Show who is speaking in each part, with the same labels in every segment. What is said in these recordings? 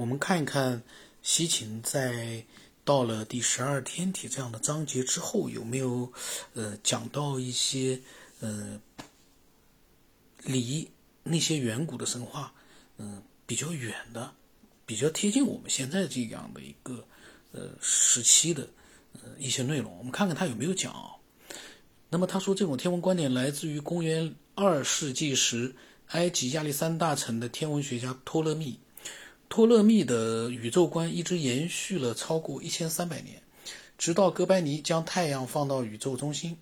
Speaker 1: 我们看一看西秦在到了第十二天体这样的章节之后，有没有呃讲到一些呃离那些远古的神话嗯比较远的，比较贴近我们现在这样的一个呃时期的呃一些内容，我们看看他有没有讲啊。那么他说，这种天文观点来自于公元二世纪时埃及亚历山大城的天文学家托勒密。托勒密的宇宙观一直延续了超过一千三百年，直到哥白尼将太阳放到宇宙中心。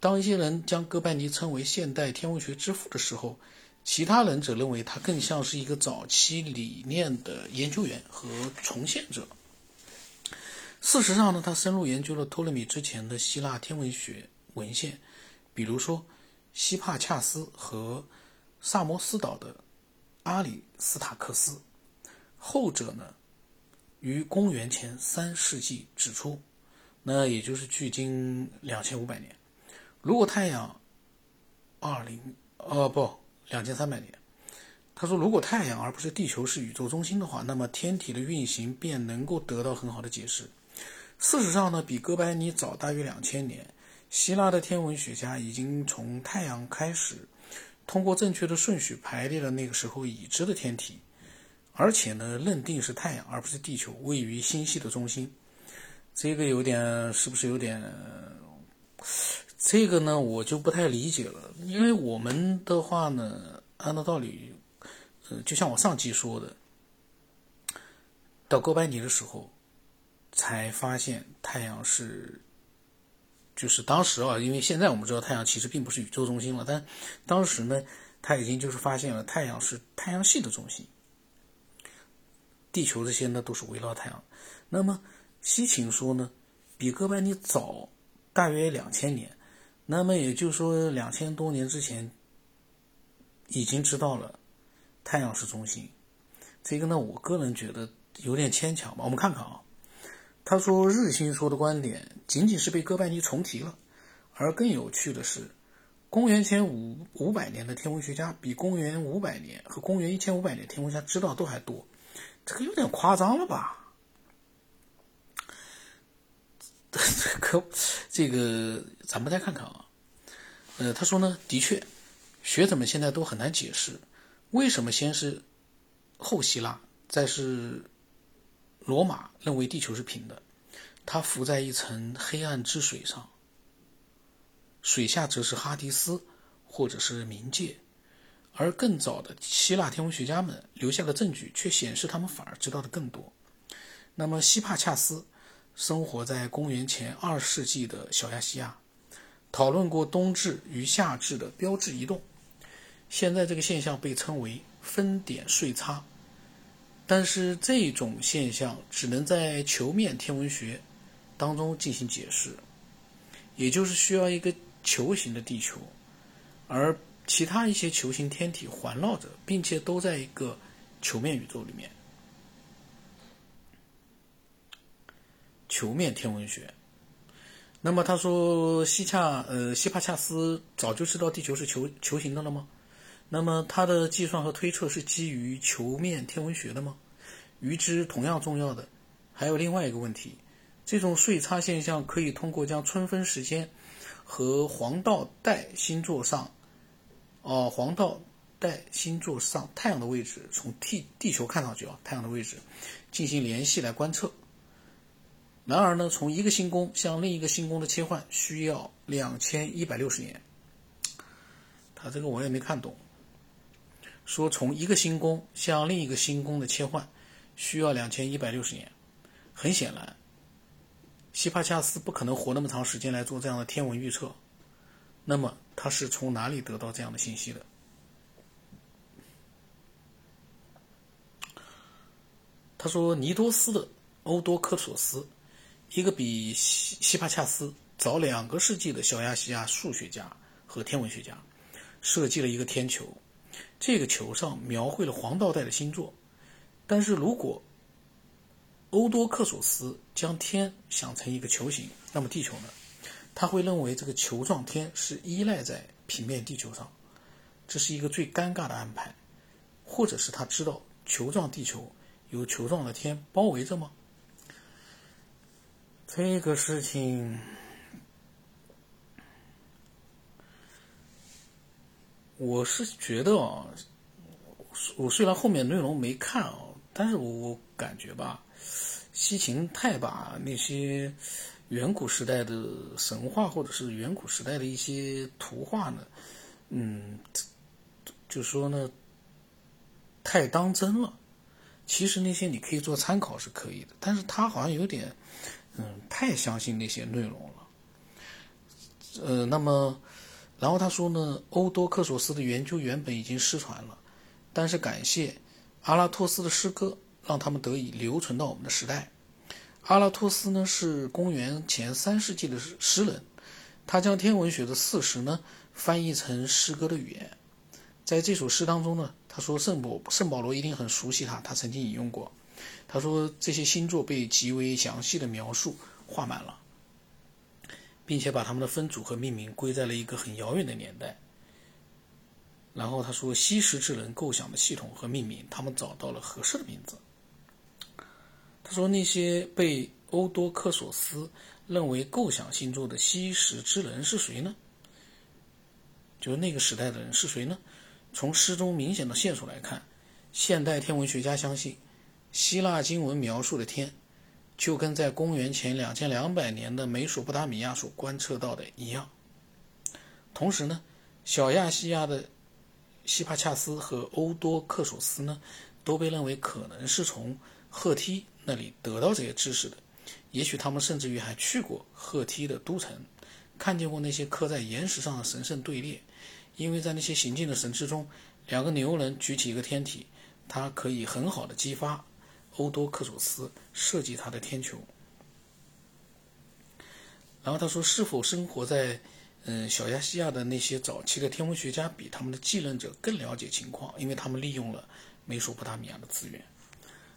Speaker 1: 当一些人将哥白尼称为现代天文学之父的时候，其他人则认为他更像是一个早期理念的研究员和重现者。事实上呢，他深入研究了托勒密之前的希腊天文学文献，比如说希帕恰斯和萨摩斯岛的阿里斯塔克斯。后者呢，于公元前三世纪指出，那也就是距今两千五百年。如果太阳二零呃不两千三百年，他说如果太阳而不是地球是宇宙中心的话，那么天体的运行便能够得到很好的解释。事实上呢，比哥白尼早大约两千年，希腊的天文学家已经从太阳开始，通过正确的顺序排列了那个时候已知的天体。而且呢，认定是太阳而不是地球位于星系的中心，这个有点是不是有点？这个呢，我就不太理解了。因为我们的话呢，按照道理，呃，就像我上期说的，到哥白尼的时候，才发现太阳是，就是当时啊，因为现在我们知道太阳其实并不是宇宙中心了，但当时呢，他已经就是发现了太阳是太阳系的中心。地球这些呢都是围绕太阳，那么西秦说呢，比哥白尼早大约两千年，那么也就是说两千多年之前已经知道了太阳是中心，这个呢我个人觉得有点牵强吧。我们看看啊，他说日心说的观点仅仅是被哥白尼重提了，而更有趣的是，公元前五五百年的天文学家比公元五百年和公元一千五百年天文学家知道都还多。这个有点夸张了吧？这个，这个，咱们再看看啊。呃，他说呢，的确，学者们现在都很难解释，为什么先是后希腊，再是罗马认为地球是平的，它浮在一层黑暗之水上，水下则是哈迪斯或者是冥界。而更早的希腊天文学家们留下的证据却显示，他们反而知道的更多。那么，希帕恰斯生活在公元前二世纪的小亚细亚，讨论过冬至与夏至的标志移动。现在这个现象被称为分点岁差，但是这种现象只能在球面天文学当中进行解释，也就是需要一个球形的地球，而。其他一些球形天体环绕着，并且都在一个球面宇宙里面。球面天文学。那么他说，西恰呃西帕恰斯早就知道地球是球球形的了吗？那么他的计算和推测是基于球面天文学的吗？与之同样重要的还有另外一个问题：这种岁差现象可以通过将春分时间和黄道带星座上。哦，黄道带星座上太阳的位置，从地地球看上去啊，太阳的位置进行联系来观测。然而呢，从一个星宫向另一个星宫的切换需要两千一百六十年。他这个我也没看懂。说从一个星宫向另一个星宫的切换需要两千一百六十年。很显然，希帕恰斯不可能活那么长时间来做这样的天文预测。那么他是从哪里得到这样的信息的？他说，尼多斯的欧多克索斯，一个比希希帕恰斯早两个世纪的小亚细亚数学家和天文学家，设计了一个天球，这个球上描绘了黄道带的星座。但是如果欧多克索斯将天想成一个球形，那么地球呢？他会认为这个球状天是依赖在平面地球上，这是一个最尴尬的安排，或者是他知道球状地球由球状的天包围着吗？这个事情，我是觉得啊，我虽然后面内容没看啊，但是我感觉吧，西秦太把那些远古时代的神话或者是远古时代的一些图画呢，嗯，就说呢，太当真了。其实那些你可以做参考是可以的，但是他好像有点。嗯，太相信那些内容了。呃，那么，然后他说呢，欧多克索斯的研究原本已经失传了，但是感谢阿拉托斯的诗歌，让他们得以留存到我们的时代。阿拉托斯呢是公元前三世纪的诗人，他将天文学的事实呢翻译成诗歌的语言。在这首诗当中呢，他说圣保圣保罗一定很熟悉他，他曾经引用过。他说：“这些星座被极为详细的描述画满了，并且把他们的分组和命名归在了一个很遥远的年代。”然后他说：“西石之人构想的系统和命名，他们找到了合适的名字。”他说：“那些被欧多克索斯认为构想星座的西石之人是谁呢？就是那个时代的人是谁呢？从诗中明显的线索来看，现代天文学家相信。”希腊经文描述的天，就跟在公元前两千两百年的美索不达米亚所观测到的一样。同时呢，小亚细亚的希帕恰斯和欧多克索斯呢，都被认为可能是从赫梯那里得到这些知识的。也许他们甚至于还去过赫梯的都城，看见过那些刻在岩石上的神圣队列。因为在那些行进的神之中，两个牛人举起一个天体，它可以很好的激发。欧多克索斯设计他的天球，然后他说：“是否生活在嗯小亚细亚的那些早期的天文学家比他们的继任者更了解情况？因为他们利用了美索不达米亚的资源。”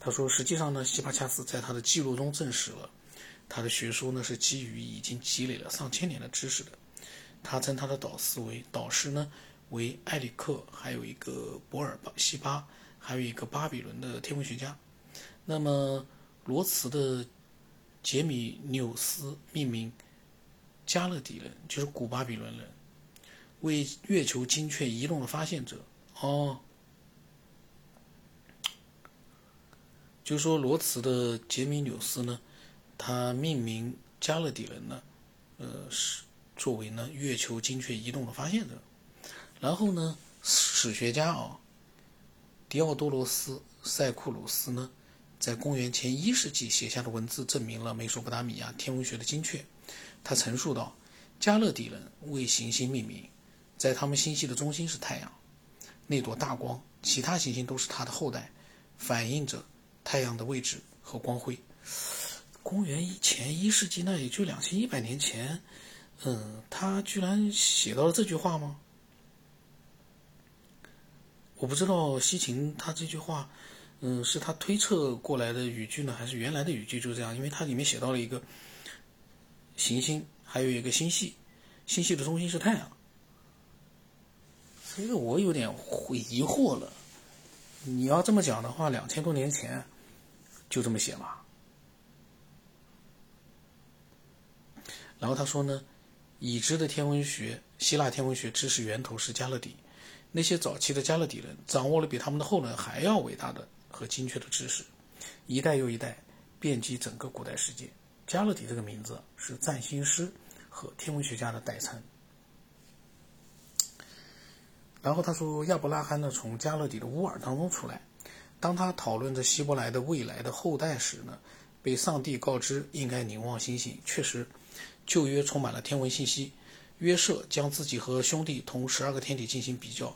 Speaker 1: 他说：“实际上呢，希帕恰斯在他的记录中证实了他的学说呢是基于已经积累了上千年的知识的。他称他的导师为导师呢为埃里克，还有一个博尔巴西巴，还有一个巴比伦的天文学家。”那么，罗茨的杰米纽斯命名加勒底人，就是古巴比伦人，为月球精确移动的发现者。哦，就是说罗茨的杰米纽斯呢，他命名加勒底人呢，呃，是作为呢月球精确移动的发现者。然后呢，史学家啊，迪奥多罗斯塞库鲁斯呢。在公元前一世纪写下的文字证明了美索不达米亚天文学的精确。他陈述道：“加勒底人为行星命名，在他们星系的中心是太阳，那朵大光，其他行星都是它的后代，反映着太阳的位置和光辉。”公元前一世纪，那也就两千一百年前，嗯，他居然写到了这句话吗？我不知道西秦他这句话。嗯，是他推测过来的语句呢，还是原来的语句就这样？因为它里面写到了一个行星，还有一个星系，星系的中心是太阳。这个我有点疑惑了。你要这么讲的话，两千多年前就这么写嘛？然后他说呢，已知的天文学，希腊天文学知识源头是加勒底，那些早期的加勒底人掌握了比他们的后人还要伟大的。和精确的知识，一代又一代，遍及整个古代世界。加勒底这个名字是占星师和天文学家的代称。然后他说，亚伯拉罕呢从加勒底的乌尔当中出来，当他讨论着希伯来的未来的后代时呢，被上帝告知应该凝望星星。确实，旧约充满了天文信息。约瑟将自己和兄弟同十二个天体进行比较，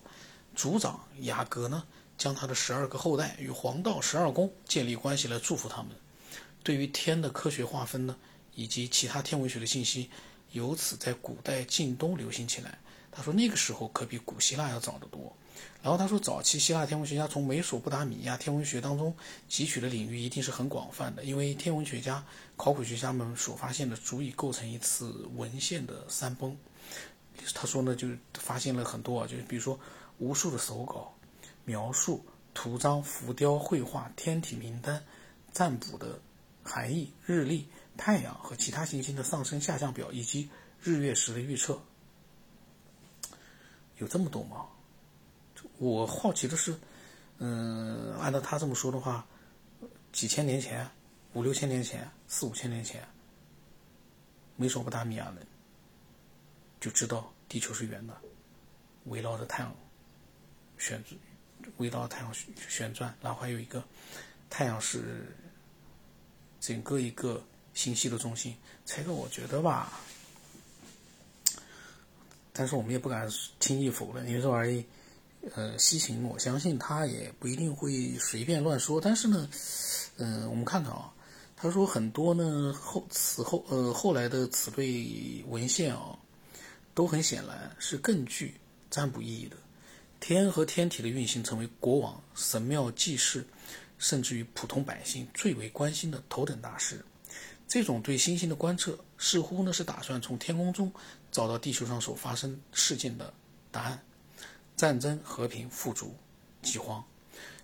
Speaker 1: 族长雅各呢？将他的十二个后代与黄道十二宫建立关系来祝福他们。对于天的科学划分呢，以及其他天文学的信息，由此在古代近东流行起来。他说那个时候可比古希腊要早得多。然后他说，早期希腊天文学家从美索不达米亚天文学当中汲取的领域一定是很广泛的，因为天文学家、考古学家们所发现的足以构成一次文献的山崩。他说呢，就发现了很多啊，就是比如说无数的手稿。描述图章、浮雕、绘画、天体名单、占卜的含义、日历、太阳和其他行星的上升下降表，以及日月食的预测。有这么多吗？我好奇的是，嗯，按照他这么说的话，几千年前、五六千年前、四五千年前，美索不达米亚人就知道地球是圆的，围绕着太阳旋转，围绕太阳旋转，然后还有一个太阳是整个一个星系的中心。这个我觉得吧。但是我们也不敢轻易否认，因为这玩意，呃，西秦，我相信他也不一定会随便乱说。但是呢，嗯，我们看看啊，他说很多呢后此后呃后来的此类文献啊，都很显然是更具占卜意义的。天和天体的运行成为国王、神庙祭祀，甚至于普通百姓最为关心的头等大事。这种对星星的观测，似乎呢是打算从天空中找到地球上所发生事件的答案：战争、和平、富足、饥荒。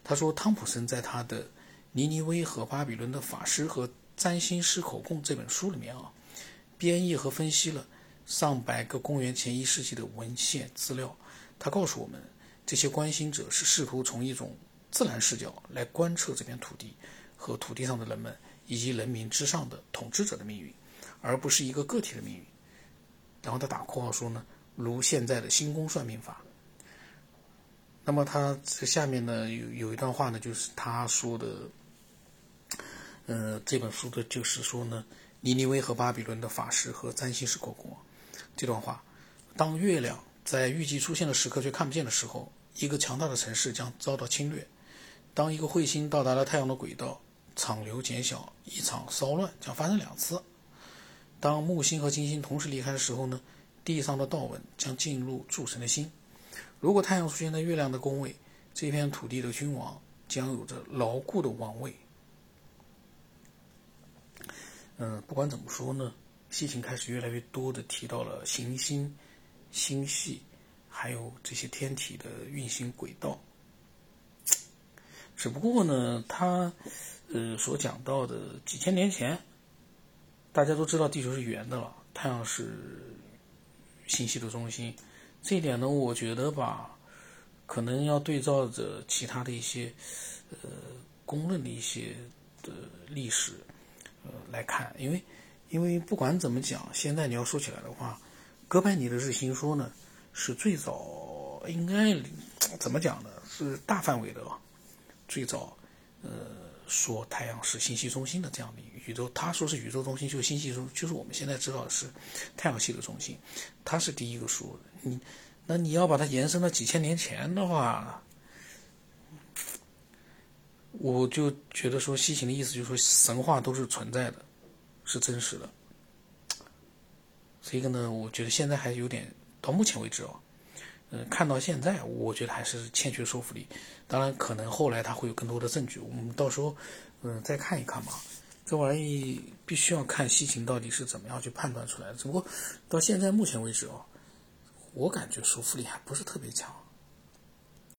Speaker 1: 他说，汤普森在他的《尼尼微和巴比伦的法师和占星师口供》这本书里面啊，编译和分析了上百个公元前一世纪的文献资料。他告诉我们，这些观星者是试图从一种自然视角来观测这片土地和土地上的人们。以及人民之上的统治者的命运，而不是一个个体的命运。然后他打括号说呢，如现在的星宫算命法。那么他这下面呢有有一段话呢，就是他说的，呃，这本书的就是说呢，尼尼微和巴比伦的法师和占星师口供这段话：当月亮在预计出现的时刻却看不见的时候，一个强大的城市将遭到侵略；当一个彗星到达了太阳的轨道。场流减小，一场骚乱将发生两次。当木星和金星同时离开的时候呢，地上的道纹将进入诸神的心。如果太阳出现在月亮的宫位，这片土地的君王将有着牢固的王位。嗯，不管怎么说呢，西秦开始越来越多的提到了行星、星系，还有这些天体的运行轨道。只不过呢，他。呃，所讲到的几千年前，大家都知道地球是圆的了，太阳是星系的中心。这一点呢，我觉得吧，可能要对照着其他的一些呃公认的一些的历史呃来看，因为因为不管怎么讲，现在你要说起来的话，哥白尼的日心说呢，是最早应该怎么讲呢？是大范围的吧最早呃。说太阳是星系中心的这样的宇宙，他说是宇宙中心，就是星系中，就是我们现在知道的是太阳系的中心，他是第一个说的。你，那你要把它延伸到几千年前的话，我就觉得说西秦的意思就是说神话都是存在的，是真实的。这个呢，我觉得现在还有点，到目前为止哦。嗯，看到现在，我觉得还是欠缺说服力。当然，可能后来他会有更多的证据，我们到时候，嗯，再看一看吧。这玩意必须要看西秦到底是怎么样去判断出来的。只不过到现在目前为止哦，我感觉说服力还不是特别强。